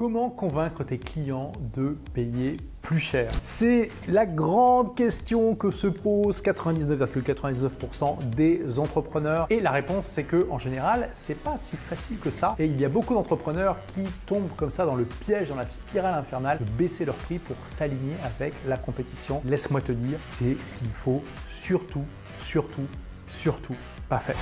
Comment convaincre tes clients de payer plus cher? C'est la grande question que se posent 99,99% des entrepreneurs. Et la réponse, c'est que en général, c'est pas si facile que ça. Et il y a beaucoup d'entrepreneurs qui tombent comme ça dans le piège, dans la spirale infernale, de baisser leur prix pour s'aligner avec la compétition. Laisse-moi te dire, c'est ce qu'il faut surtout, surtout, surtout pas faire.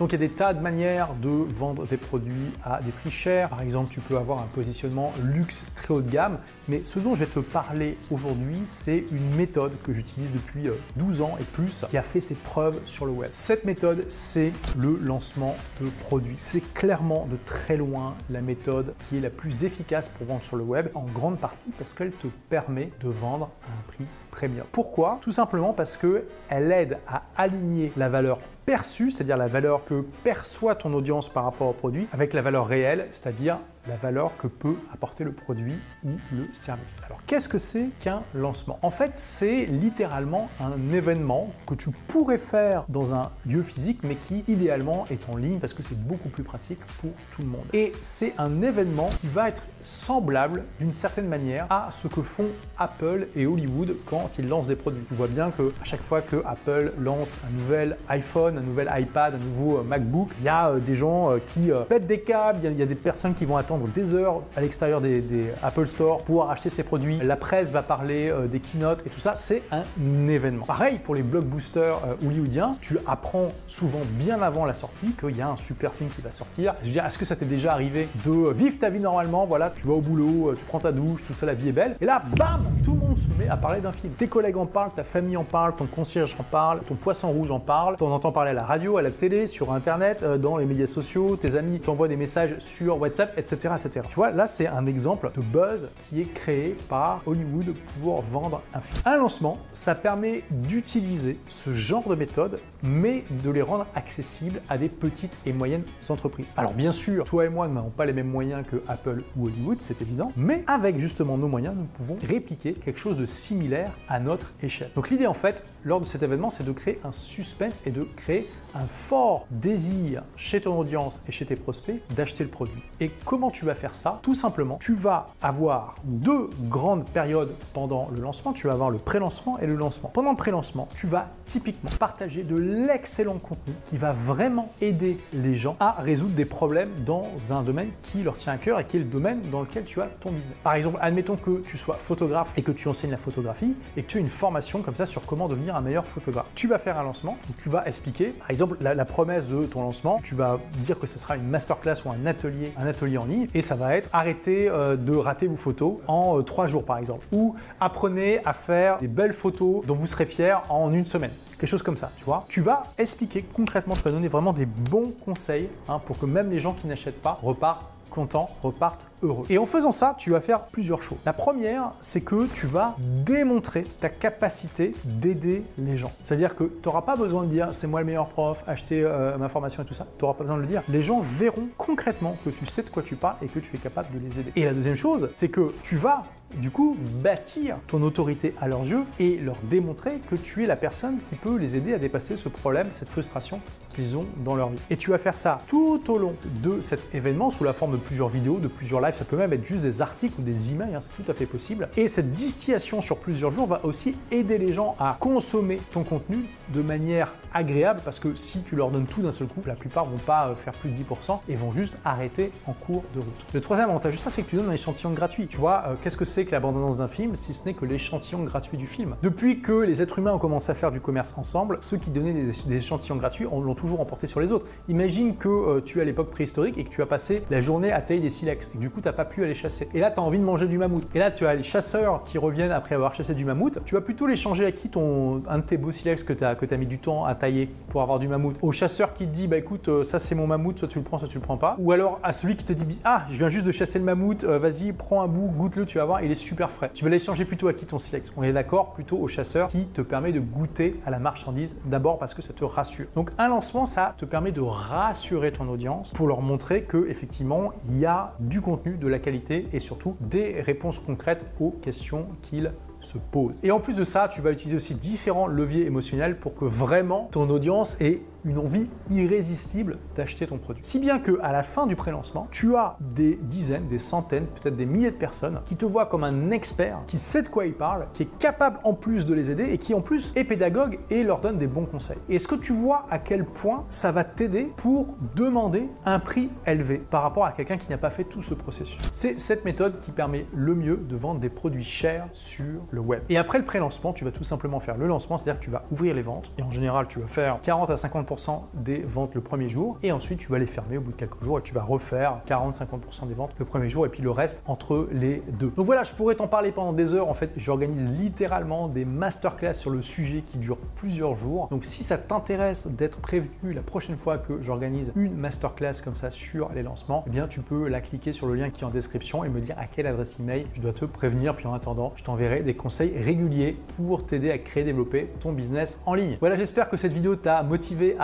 Donc il y a des tas de manières de vendre des produits à des prix chers. Par exemple, tu peux avoir un positionnement luxe très haut de gamme. Mais ce dont je vais te parler aujourd'hui, c'est une méthode que j'utilise depuis 12 euh, ans et plus qui a fait ses preuves sur le web. Cette méthode, c'est le lancement de produits. C'est clairement de très loin la méthode qui est la plus efficace pour vendre sur le web, en grande partie parce qu'elle te permet de vendre à un prix premium. Pourquoi? Tout simplement parce qu'elle aide à aligner la valeur perçue, c'est-à-dire la valeur que perçoit ton audience par rapport au produit, avec la valeur réelle, c'est-à-dire la valeur que peut apporter le produit ou le service. Alors qu'est-ce que c'est qu'un lancement? En fait, c'est littéralement un événement que tu pourrais faire dans un lieu physique, mais qui idéalement est en ligne parce que c'est beaucoup plus pratique pour tout le monde. Et c'est un événement qui va être semblable d'une certaine manière à ce que font Apple et Hollywood quand ils lancent des produits. Tu vois bien que à chaque fois que Apple lance un nouvel iPhone, un nouvel iPad, un nouveau euh, MacBook, il y a euh, des gens euh, qui pètent des câbles, il y a des personnes qui vont attendre des heures à l'extérieur des, Apple Store pour acheter ces produits. La presse va parler euh, des keynotes et tout ça. C'est un événement. Pareil pour les blockbusters euh, hollywoodiens. Tu apprends souvent bien avant la sortie qu'il y a un super film qui va sortir. Je veux dire, est-ce que ça t'est déjà arrivé de vivre ta vie normalement? Voilà, tu vas au boulot, euh, tu prends ta douche, tout ça, la vie est belle. Et là, bam, tout le monde se met à parler d'un film. Tes collègues en parlent, ta famille en parle, ton concierge en parle, ton poisson rouge en parle. T'en entends parler à la radio, à la télé, sur Internet, dans les médias sociaux. Tes amis t'envoient des messages sur WhatsApp, etc. Tu vois, là, c'est un exemple de buzz qui est créé par Hollywood pour vendre un film. Un lancement, ça permet d'utiliser ce genre de méthode, mais de les rendre accessibles à des petites et moyennes entreprises. Alors, bien sûr, toi et moi n'avons pas les mêmes moyens que Apple ou Hollywood, c'est évident, mais avec justement nos moyens, nous pouvons répliquer quelque chose de similaire à notre échelle. Donc, l'idée, en fait, lors de cet événement, c'est de créer un suspense et de créer un fort désir chez ton audience et chez tes prospects d'acheter le produit. Et comment tu vas faire ça? Tout simplement, tu vas avoir deux grandes périodes pendant le lancement. Tu vas avoir le pré-lancement et le lancement. Pendant le pré-lancement, tu vas typiquement partager de l'excellent contenu qui va vraiment aider les gens à résoudre des problèmes dans un domaine qui leur tient à cœur et qui est le domaine dans lequel tu as ton business. Par exemple, admettons que tu sois photographe et que tu enseignes la photographie et que tu as une formation comme ça sur comment devenir un meilleur photographe. Tu vas faire un lancement, tu vas expliquer, par exemple, la, promesse de ton lancement, tu vas dire que ce sera une masterclass ou un atelier, un atelier en ligne, et ça va être arrêter euh, de rater vos photos en euh, trois jours, par exemple, ou apprenez à faire des belles photos dont vous serez fier en une semaine quelque chose comme ça, tu vois. Tu vas expliquer concrètement, tu vas donner vraiment des bons conseils hein, pour que même les gens qui n'achètent pas repartent contents, repartent Et en faisant ça, tu vas faire plusieurs choses. La première, c'est que tu vas démontrer ta capacité d'aider les gens. C'est-à-dire que tu n'auras pas besoin de dire c'est moi le meilleur prof, acheter euh, ma formation et tout ça. Tu n'auras pas besoin de le dire. Les gens verront concrètement que tu sais de quoi tu parles et que tu es capable de les aider. Et la deuxième chose, c'est que tu vas du coup bâtir ton autorité à leurs yeux et leur démontrer que tu es la personne qui peut les aider à dépasser ce problème, cette frustration qu'ils ont dans leur vie. Et tu vas faire ça tout au long de cet événement sous la forme de plusieurs vidéos, de plusieurs lives, ça peut même être juste des articles ou des emails, hein, c'est tout à fait possible. Et cette distillation sur plusieurs jours va aussi aider les gens à consommer ton contenu de manière agréable parce que si tu leur donnes tout d'un seul coup, la plupart vont pas euh, faire plus de 10% et vont juste arrêter en cours de route. Le troisième avantage de ça, c'est que tu donnes un échantillon gratuit. Tu vois, euh, qu'est-ce que c'est que l'abondance d'un film si ce n'est que l'échantillon gratuit du film? Depuis que les êtres humains ont commencé à faire du commerce ensemble, ceux qui donnaient des, échantillons gratuits l'ont toujours emporté sur les autres. Imagine que euh, tu es à l'époque préhistorique et que tu as passé la journée à tailler des silex du coup tu n'as pas pu aller chasser. Et là tu as envie de manger du mammouth. Et là tu as les chasseurs qui reviennent après avoir chassé du mammouth. Tu vas plutôt les changer à qui ton un de tes beaux silex que tu as, que as mis du temps à tailler pour avoir du mammouth? Au chasseur qui te dit bah écoute euh, ça c'est mon mammouth, soit tu le prends, soit tu le prends pas. Ou alors à celui qui te dit ah je viens juste de chasser le mammouth, euh, vas-y prends un bout, goûte-le, tu vas voir, il est super frais. Tu vas les changer plutôt à qui ton silex? On est d'accord plutôt au chasseur qui te permet de goûter à la marchandise d'abord parce que ça te rassure. Donc un lancement ça te permet de rassurer ton audience pour leur montrer que effectivement il y a du contenu, de la qualité et surtout des réponses concrètes aux questions qu'ils se posent. Et en plus de ça, tu vas utiliser aussi différents leviers émotionnels pour que vraiment ton audience ait une envie irrésistible d'acheter ton produit. Si bien que à la fin du pré-lancement, tu as des dizaines, des centaines, peut-être des milliers de personnes qui te voient comme un expert, qui sait de quoi il parle, qui est capable en plus de les aider et qui en plus est pédagogue et leur donne des bons conseils. Est-ce que tu vois à quel point ça va t'aider pour demander un prix élevé par rapport à quelqu'un qui n'a pas fait tout ce processus? C'est cette méthode qui permet le mieux de vendre des produits chers sur le web. Et après le pré-lancement, tu vas tout simplement faire le lancement, c'est-à-dire que tu vas ouvrir les ventes et en général, tu vas faire 40 à 50% des ventes le premier jour et ensuite tu vas les fermer au bout de quelques jours et tu vas refaire 40-50% des ventes le premier jour et puis le reste entre les deux. Donc voilà, je pourrais t'en parler pendant des heures. En fait, j'organise littéralement des masterclass sur le sujet qui durent plusieurs jours. Donc si ça t'intéresse d'être prévenu la prochaine fois que j'organise une masterclass comme ça sur les lancements, eh bien tu peux la cliquer sur le lien qui est en description et me dire à quelle adresse email je dois te prévenir. Puis en attendant, je t'enverrai des conseils réguliers pour t'aider à créer, développer ton business en ligne. Voilà, j'espère que cette vidéo t'a motivé à